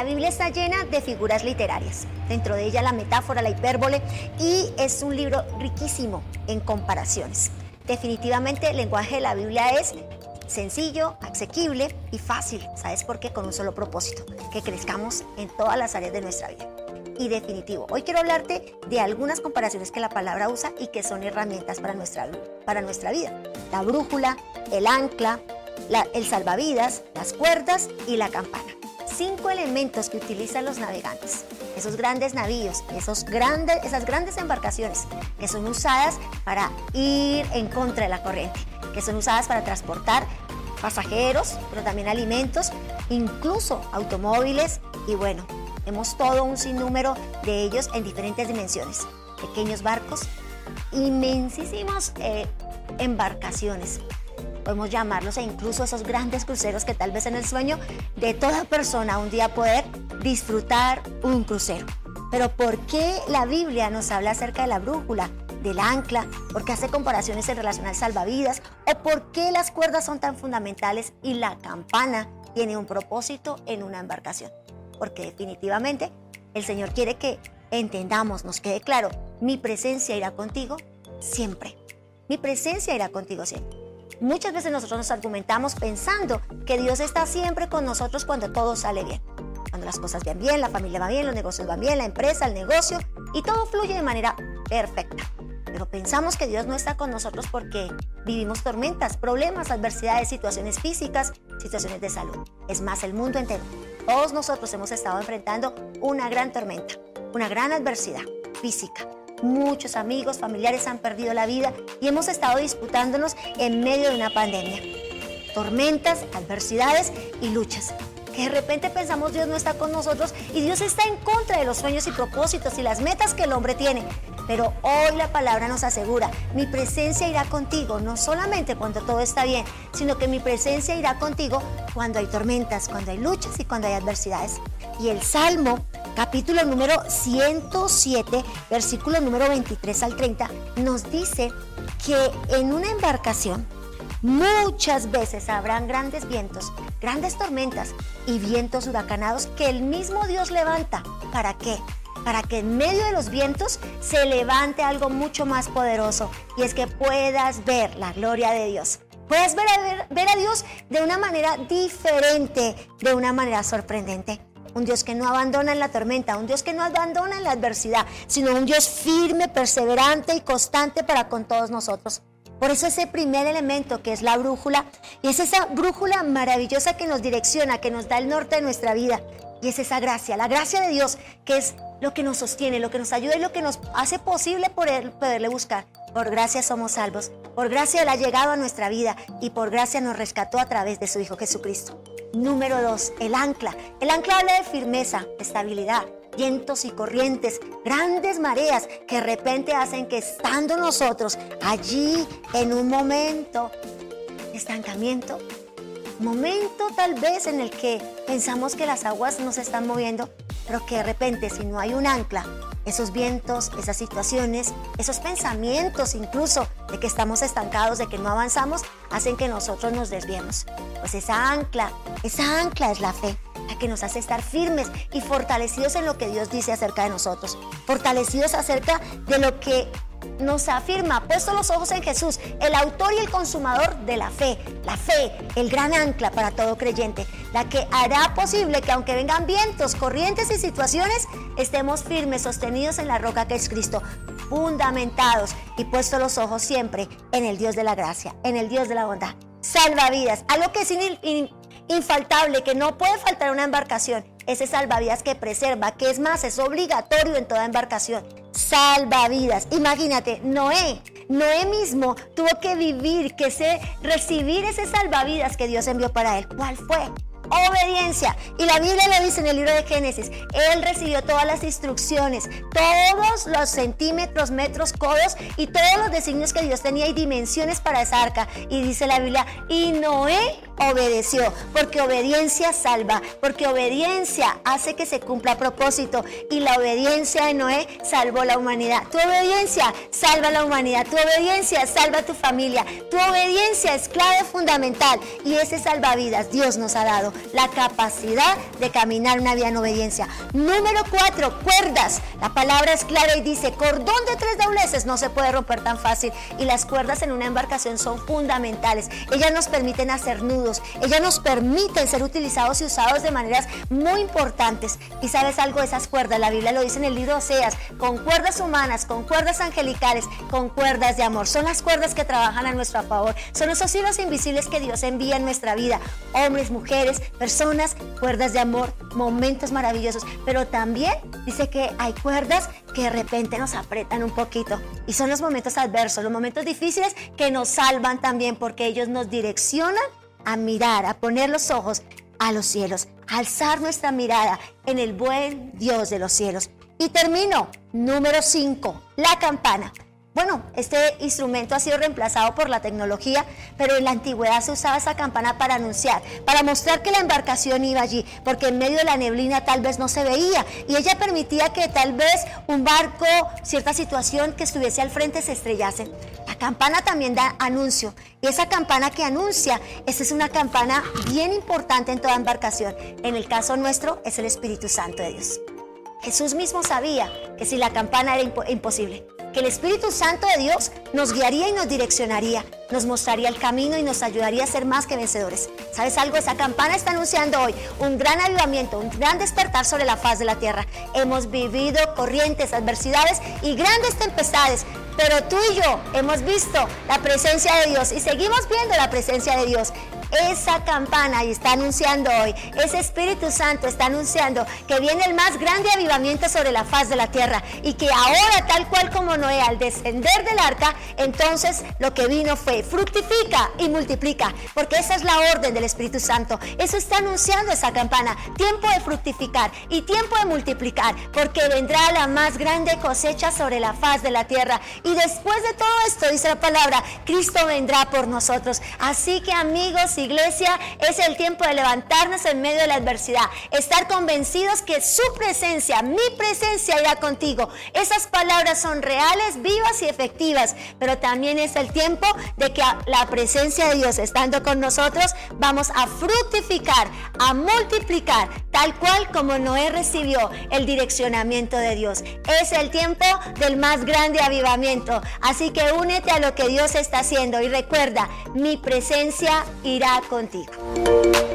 La Biblia está llena de figuras literarias, dentro de ella la metáfora, la hipérbole, y es un libro riquísimo en comparaciones. Definitivamente el lenguaje de la Biblia es sencillo, asequible y fácil. ¿Sabes por qué? Con un solo propósito, que crezcamos en todas las áreas de nuestra vida. Y definitivo, hoy quiero hablarte de algunas comparaciones que la palabra usa y que son herramientas para nuestra, para nuestra vida. La brújula, el ancla, el salvavidas, las cuerdas y la campana. Cinco elementos que utilizan los navegantes. Esos grandes navíos, esos grandes, esas grandes embarcaciones que son usadas para ir en contra de la corriente que son usadas para transportar pasajeros, pero también alimentos, incluso automóviles y bueno, hemos todo un sinnúmero de ellos en diferentes dimensiones. Pequeños barcos, inmensísimas eh, embarcaciones, podemos llamarlos, e incluso esos grandes cruceros que tal vez en el sueño de toda persona un día poder disfrutar un crucero. Pero ¿por qué la Biblia nos habla acerca de la brújula? del ancla, porque hace comparaciones en relación al salvavidas, o por qué las cuerdas son tan fundamentales y la campana tiene un propósito en una embarcación. Porque definitivamente el Señor quiere que entendamos, nos quede claro, mi presencia irá contigo siempre. Mi presencia irá contigo siempre. Muchas veces nosotros nos argumentamos pensando que Dios está siempre con nosotros cuando todo sale bien. Cuando las cosas van bien, la familia va bien, los negocios van bien, la empresa, el negocio y todo fluye de manera perfecta. Pero pensamos que Dios no está con nosotros porque vivimos tormentas, problemas, adversidades, situaciones físicas, situaciones de salud. Es más, el mundo entero. Todos nosotros hemos estado enfrentando una gran tormenta, una gran adversidad física. Muchos amigos, familiares han perdido la vida y hemos estado disputándonos en medio de una pandemia. Tormentas, adversidades y luchas que de repente pensamos Dios no está con nosotros y Dios está en contra de los sueños y propósitos y las metas que el hombre tiene. Pero hoy la palabra nos asegura, mi presencia irá contigo, no solamente cuando todo está bien, sino que mi presencia irá contigo cuando hay tormentas, cuando hay luchas y cuando hay adversidades. Y el Salmo, capítulo número 107, versículo número 23 al 30, nos dice que en una embarcación muchas veces habrán grandes vientos, grandes tormentas y vientos huracanados que el mismo Dios levanta. ¿Para qué? para que en medio de los vientos se levante algo mucho más poderoso y es que puedas ver la gloria de Dios. Puedas ver a, ver, a Dios de una manera diferente, de una manera sorprendente. Un Dios que no abandona en la tormenta, un Dios que no abandona en la adversidad, sino un Dios firme, perseverante y constante para con todos nosotros. Por eso ese primer elemento que es la brújula, y es esa brújula maravillosa que nos direcciona, que nos da el norte de nuestra vida, y es esa gracia, la gracia de Dios, que es lo que nos sostiene, lo que nos ayuda y lo que nos hace posible poder, poderle buscar. Por gracia somos salvos. Por gracia Él ha llegado a nuestra vida y por gracia nos rescató a través de su Hijo Jesucristo. Número dos, el ancla. El ancla habla de firmeza, estabilidad, vientos y corrientes, grandes mareas que de repente hacen que estando nosotros allí en un momento de estancamiento, momento tal vez en el que pensamos que las aguas no se están moviendo, pero que de repente si no hay un ancla, esos vientos, esas situaciones, esos pensamientos incluso de que estamos estancados, de que no avanzamos, hacen que nosotros nos desviemos. Pues esa ancla, esa ancla es la fe, la que nos hace estar firmes y fortalecidos en lo que Dios dice acerca de nosotros, fortalecidos acerca de lo que nos afirma, puesto los ojos en Jesús, el autor y el consumador de la fe. La fe, el gran ancla para todo creyente, la que hará posible que aunque vengan vientos, corrientes y situaciones, estemos firmes, sostenidos en la roca que es Cristo, fundamentados y puesto los ojos siempre en el Dios de la gracia, en el Dios de la bondad. Salvavidas, algo que es infaltable, que no puede faltar una embarcación, ese salvavidas que preserva, que es más, es obligatorio en toda embarcación. Salvavidas. Imagínate, Noé, Noé mismo tuvo que vivir, que se, recibir ese salvavidas que Dios envió para él. ¿Cuál fue? obediencia. Y la Biblia lo dice en el libro de Génesis. Él recibió todas las instrucciones, todos los centímetros, metros, codos y todos los designios que Dios tenía y dimensiones para esa arca. Y dice la Biblia, y Noé obedeció, porque obediencia salva, porque obediencia hace que se cumpla a propósito y la obediencia de Noé salvó la humanidad. Tu obediencia salva la humanidad, tu obediencia salva tu familia, tu obediencia es clave fundamental y ese salvavidas Dios nos ha dado la capacidad de caminar una vida en obediencia. Número cuatro, cuerdas. La palabra es clara y dice, cordón de tres dobleces no se puede romper tan fácil y las cuerdas en una embarcación son fundamentales. Ellas nos permiten hacer nudos, ellas nos permiten ser utilizados y usados de maneras muy importantes. Y sabes algo de esas cuerdas, la Biblia lo dice en el libro Oseas, con cuerdas humanas, con cuerdas angelicales, con cuerdas de amor. Son las cuerdas que trabajan a nuestro favor. Son esos hilos invisibles que Dios envía en nuestra vida. Hombres, mujeres, personas, cuerdas de amor, momentos maravillosos. Pero también dice que hay cuerdas que de repente nos apretan un poquito. Y son los momentos adversos, los momentos difíciles que nos salvan también porque ellos nos direccionan a mirar, a poner los ojos a los cielos, alzar nuestra mirada en el buen Dios de los cielos. Y termino, número 5, la campana. Bueno, este instrumento ha sido reemplazado por la tecnología, pero en la antigüedad se usaba esa campana para anunciar, para mostrar que la embarcación iba allí, porque en medio de la neblina tal vez no se veía y ella permitía que tal vez un barco, cierta situación que estuviese al frente se estrellase. Campana también da anuncio y esa campana que anuncia, esa es una campana bien importante en toda embarcación. En el caso nuestro es el Espíritu Santo de Dios. Jesús mismo sabía que si la campana era imposible, que el Espíritu Santo de Dios nos guiaría y nos direccionaría, nos mostraría el camino y nos ayudaría a ser más que vencedores. ¿Sabes algo? Esa campana está anunciando hoy un gran avivamiento, un gran despertar sobre la faz de la tierra. Hemos vivido corrientes, adversidades y grandes tempestades, pero tú y yo hemos visto la presencia de Dios y seguimos viendo la presencia de Dios esa campana y está anunciando hoy, ese Espíritu Santo está anunciando que viene el más grande avivamiento sobre la faz de la tierra y que ahora tal cual como Noé al descender del arca, entonces lo que vino fue fructifica y multiplica, porque esa es la orden del Espíritu Santo. Eso está anunciando esa campana, tiempo de fructificar y tiempo de multiplicar, porque vendrá la más grande cosecha sobre la faz de la tierra. Y después de todo esto, dice la palabra, Cristo vendrá por nosotros. Así que amigos iglesia, es el tiempo de levantarnos en medio de la adversidad, estar convencidos que su presencia, mi presencia irá contigo. Esas palabras son reales, vivas y efectivas, pero también es el tiempo de que la presencia de Dios estando con nosotros, vamos a fructificar, a multiplicar, tal cual como Noé recibió el direccionamiento de Dios. Es el tiempo del más grande avivamiento. Así que únete a lo que Dios está haciendo y recuerda, mi presencia irá contigo.